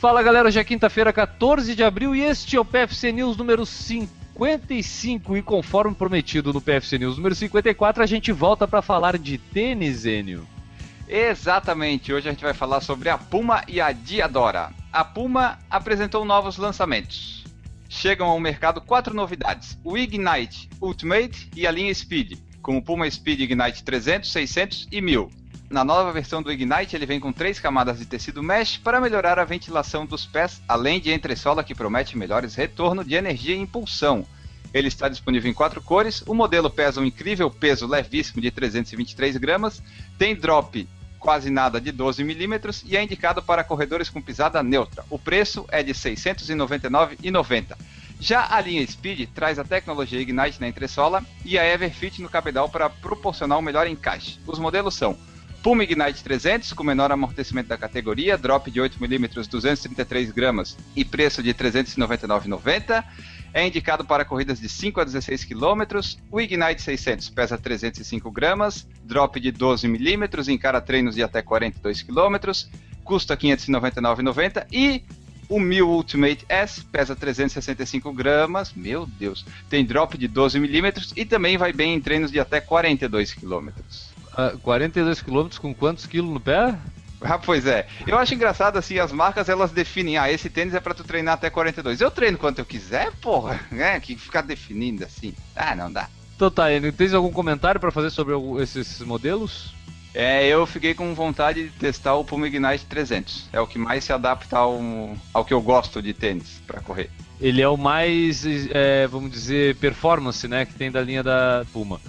Fala galera, hoje é quinta-feira, 14 de abril e este é o PFC News número 55 e conforme prometido no PFC News número 54 a gente volta para falar de tênis, Enio. Exatamente, hoje a gente vai falar sobre a Puma e a Diadora. A Puma apresentou novos lançamentos. Chegam ao mercado quatro novidades: o Ignite Ultimate e a linha Speed, com o Puma Speed Ignite 300, 600 e 1000. Na nova versão do Ignite, ele vem com três camadas de tecido mesh para melhorar a ventilação dos pés, além de entressola que promete melhores retorno de energia e impulsão. Ele está disponível em quatro cores. O modelo pesa um incrível peso levíssimo de 323 gramas, tem drop quase nada de 12 milímetros e é indicado para corredores com pisada neutra. O preço é de R$ 699,90. Já a linha Speed traz a tecnologia Ignite na entressola e a Everfit no cabedal para proporcionar um melhor encaixe. Os modelos são Puma Ignite 300, com menor amortecimento da categoria, drop de 8mm 233 gramas e preço de R$ 399,90. É indicado para corridas de 5 a 16 km. O Ignite 600 pesa 305 gramas, drop de 12mm, encara treinos de até 42 km, custa R$ 599,90 e o 1000 Ultimate S pesa 365 gramas, meu Deus, tem drop de 12 milímetros e também vai bem em treinos de até 42 quilômetros. 42 km com quantos quilos no pé? Ah, pois é. Eu acho engraçado assim, as marcas elas definem, ah, esse tênis é para tu treinar até 42. Eu treino quanto eu quiser, porra, né? Que ficar definindo assim. Ah, não dá. Então tá, tens algum comentário para fazer sobre esses modelos? É, eu fiquei com vontade de testar o Puma Ignite 300. É o que mais se adapta ao, ao que eu gosto de tênis para correr. Ele é o mais, é, vamos dizer, performance, né, que tem da linha da Puma.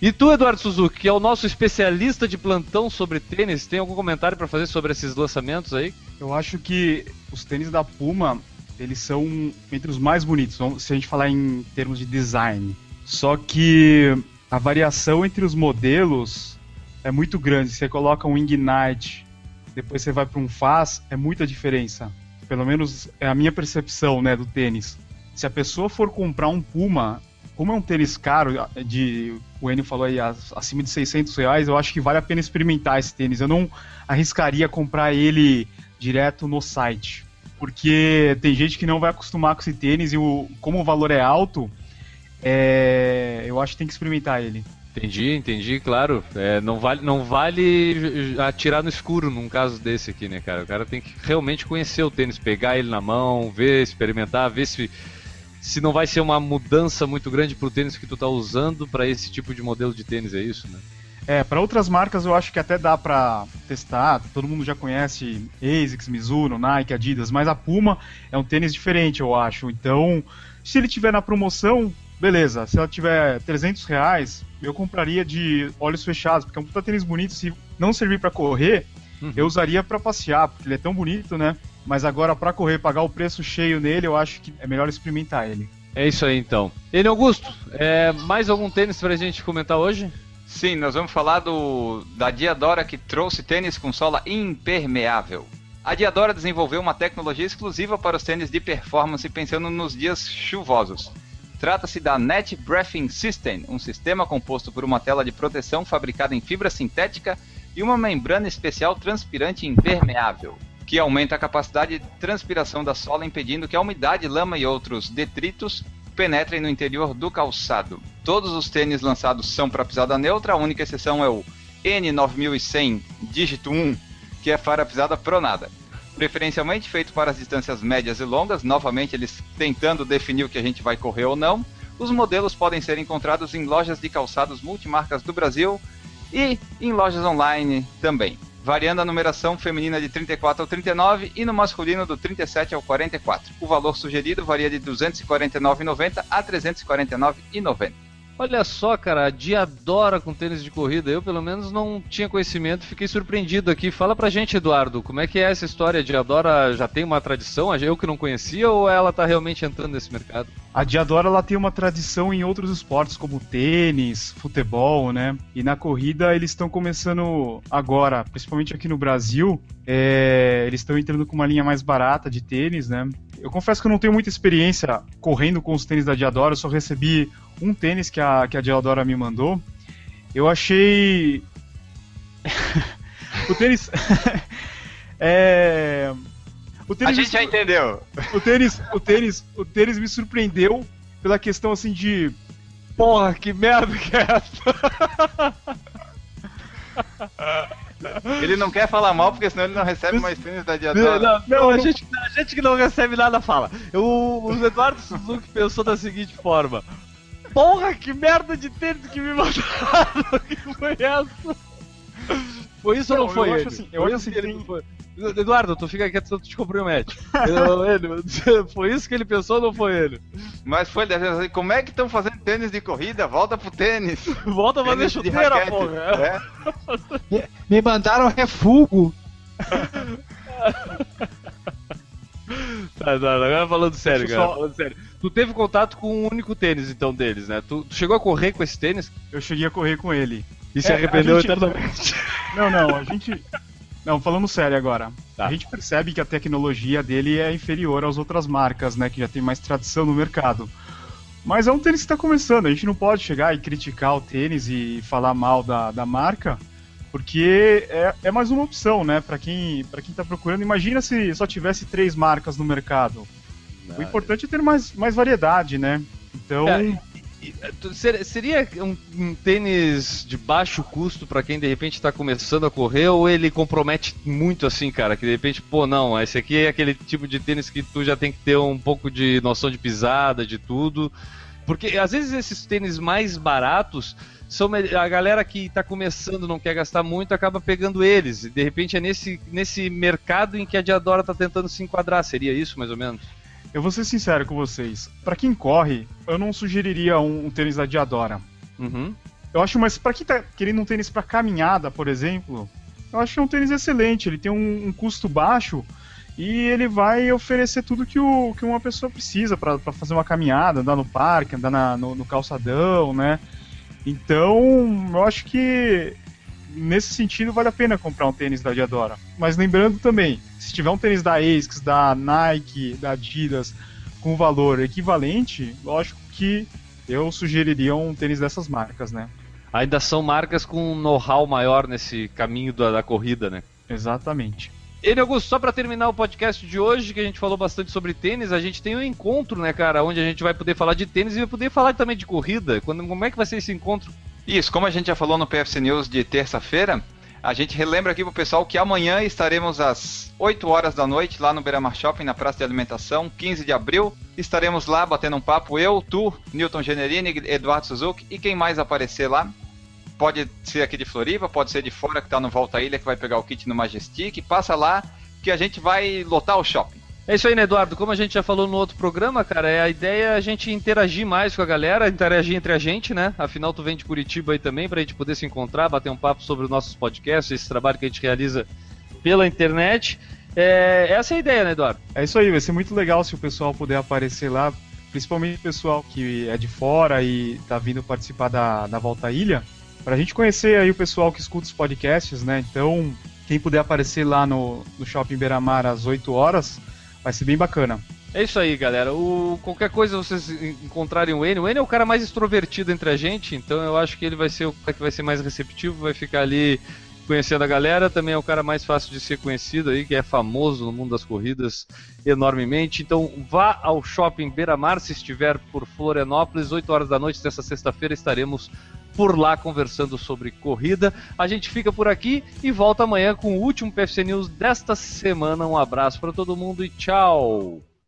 E tu, Eduardo Suzuki, que é o nosso especialista de plantão sobre tênis, tem algum comentário para fazer sobre esses lançamentos aí? Eu acho que os tênis da Puma, eles são entre os mais bonitos, se a gente falar em termos de design. Só que a variação entre os modelos é muito grande. Você coloca um Ignite, depois você vai para um Faz, é muita diferença. Pelo menos é a minha percepção, né, do tênis. Se a pessoa for comprar um Puma, como é um tênis caro, de, o Enio falou aí, acima de 600 reais, eu acho que vale a pena experimentar esse tênis. Eu não arriscaria comprar ele direto no site, porque tem gente que não vai acostumar com esse tênis e o, como o valor é alto, é, eu acho que tem que experimentar ele. Entendi, entendi, claro. É, não, vale, não vale atirar no escuro num caso desse aqui, né, cara? O cara tem que realmente conhecer o tênis, pegar ele na mão, ver, experimentar, ver se se não vai ser uma mudança muito grande pro tênis que tu tá usando para esse tipo de modelo de tênis, é isso, né? É, para outras marcas eu acho que até dá para testar. Todo mundo já conhece ASICS, Mizuno, Nike, Adidas, mas a Puma é um tênis diferente, eu acho. Então, se ele tiver na promoção, beleza. Se ela tiver 300 reais, eu compraria de olhos fechados, porque é um puta tênis bonito. Se não servir para correr, uhum. eu usaria para passear, porque ele é tão bonito, né? Mas agora, para correr, pagar o preço cheio nele, eu acho que é melhor experimentar ele. É isso aí então. Ele Augusto, é, mais algum tênis pra gente comentar hoje? Sim, nós vamos falar do da Diadora que trouxe tênis com sola impermeável. A Diadora desenvolveu uma tecnologia exclusiva para os tênis de performance pensando nos dias chuvosos. Trata-se da Net Breathing System, um sistema composto por uma tela de proteção fabricada em fibra sintética e uma membrana especial transpirante impermeável que aumenta a capacidade de transpiração da sola, impedindo que a umidade, lama e outros detritos penetrem no interior do calçado. Todos os tênis lançados são para pisada neutra, a única exceção é o N9100 dígito 1, que é para pisada pronada. Preferencialmente feito para as distâncias médias e longas, novamente eles tentando definir o que a gente vai correr ou não. Os modelos podem ser encontrados em lojas de calçados multimarcas do Brasil e em lojas online também variando a numeração feminina de 34 ao 39 e no masculino do 37 ao 44. O valor sugerido varia de R$ 249,90 a R$ 349,90. Olha só, cara, a Diadora com tênis de corrida. Eu, pelo menos, não tinha conhecimento, fiquei surpreendido aqui. Fala pra gente, Eduardo, como é que é essa história? A Diadora já tem uma tradição? Eu que não conhecia ou ela tá realmente entrando nesse mercado? A Diadora ela tem uma tradição em outros esportes, como tênis, futebol, né? E na corrida eles estão começando agora, principalmente aqui no Brasil, é... eles estão entrando com uma linha mais barata de tênis, né? Eu confesso que eu não tenho muita experiência correndo com os tênis da Diadora, eu só recebi um tênis que a, que a Diodora me mandou. Eu achei. o tênis. é... O tênis a gente já entendeu. O tênis, o tênis, o tênis me surpreendeu pela questão assim de porra, que merda que é essa? Ele não quer falar mal porque senão ele não recebe mais tênis da Diadora. Não, não, não, a, gente, a gente que não recebe nada fala. o Eduardo Suzuki pensou da seguinte forma: Porra, que merda de tênis que me mandaram! que foi essa? Foi isso não, ou não foi? Eu ele? acho assim, eu foi acho assim, ele foi. Eduardo, tu fica quieto senão tu te compromete. ele, foi isso que ele pensou ou não foi ele? Mas foi, assim, como é que estão fazendo tênis de corrida? Volta pro tênis. Volta a fazer chuteira, porra. É. Me, mandaram refugo. tá, tá, agora falando sério, cara, só... falando sério. Tu teve contato com um único tênis, então, deles, né? Tu, tu, chegou a correr com esse tênis? Eu cheguei a correr com ele. E é, se arrependeu gente... eternamente. Não, não, a gente. Não, falando sério agora. Tá. A gente percebe que a tecnologia dele é inferior às outras marcas, né? Que já tem mais tradição no mercado. Mas é um tênis que está começando. A gente não pode chegar e criticar o tênis e falar mal da, da marca, porque é, é mais uma opção, né? Para quem para quem está procurando. Imagina se só tivesse três marcas no mercado. O importante é ter mais, mais variedade, né? Então. É, Seria um, um, tênis de baixo custo para quem de repente está começando a correr ou ele compromete muito assim, cara? Que de repente, pô, não, esse aqui é aquele tipo de tênis que tu já tem que ter um pouco de noção de pisada, de tudo. Porque às vezes esses tênis mais baratos são a galera que está começando, não quer gastar muito, acaba pegando eles. E de repente é nesse, nesse mercado em que a Diadora está tentando se enquadrar. Seria isso, mais ou menos? Eu vou ser sincero com vocês. Para quem corre, eu não sugeriria um, um tênis da Diadora. Uhum. Eu acho, mas para quem tá querendo um tênis para caminhada, por exemplo, eu acho que é um tênis excelente. Ele tem um, um custo baixo e ele vai oferecer tudo que, o, que uma pessoa precisa para fazer uma caminhada, andar no parque, andar na, no, no calçadão, né? Então, eu acho que nesse sentido vale a pena comprar um tênis da Diadora. Mas lembrando também, se tiver um tênis da ASICS, da Nike, da Adidas com valor equivalente, lógico que eu sugeriria um tênis dessas marcas, né? Ainda são marcas com um know-how maior nesse caminho da, da corrida, né? Exatamente. Ele Augusto, só para terminar o podcast de hoje, que a gente falou bastante sobre tênis, a gente tem um encontro, né, cara, onde a gente vai poder falar de tênis e vai poder falar também de corrida. Quando, como é que vai ser esse encontro? Isso, como a gente já falou no PFC News de terça-feira, a gente relembra aqui pro pessoal que amanhã estaremos às 8 horas da noite lá no Beira Mar Shopping, na Praça de Alimentação, 15 de abril. Estaremos lá batendo um papo, eu, tu, Newton Generini, Eduardo Suzuki e quem mais aparecer lá. Pode ser aqui de Floripa, pode ser de fora que está no Volta Ilha, que vai pegar o kit no Majestic. Passa lá que a gente vai lotar o shopping. É isso aí, né, Eduardo? Como a gente já falou no outro programa, cara, é a ideia é a gente interagir mais com a galera, interagir entre a gente, né? Afinal, tu vem de Curitiba aí também, pra gente poder se encontrar, bater um papo sobre os nossos podcasts, esse trabalho que a gente realiza pela internet. É, essa é a ideia, né, Eduardo? É isso aí, vai ser muito legal se o pessoal puder aparecer lá, principalmente o pessoal que é de fora e tá vindo participar da, da Volta à Ilha, pra gente conhecer aí o pessoal que escuta os podcasts, né? Então, quem puder aparecer lá no, no Shopping Beira-Mar às 8 horas Vai ser bem bacana. É isso aí, galera. O, qualquer coisa vocês encontrarem o N. O N é o cara mais extrovertido entre a gente, então eu acho que ele vai ser o cara que vai ser mais receptivo, vai ficar ali conhecendo a galera. Também é o cara mais fácil de ser conhecido aí, que é famoso no mundo das corridas enormemente. Então vá ao shopping Beira Mar se estiver por Florianópolis, 8 horas da noite dessa sexta-feira estaremos por lá conversando sobre corrida. A gente fica por aqui e volta amanhã com o último PFC News desta semana. Um abraço para todo mundo e tchau!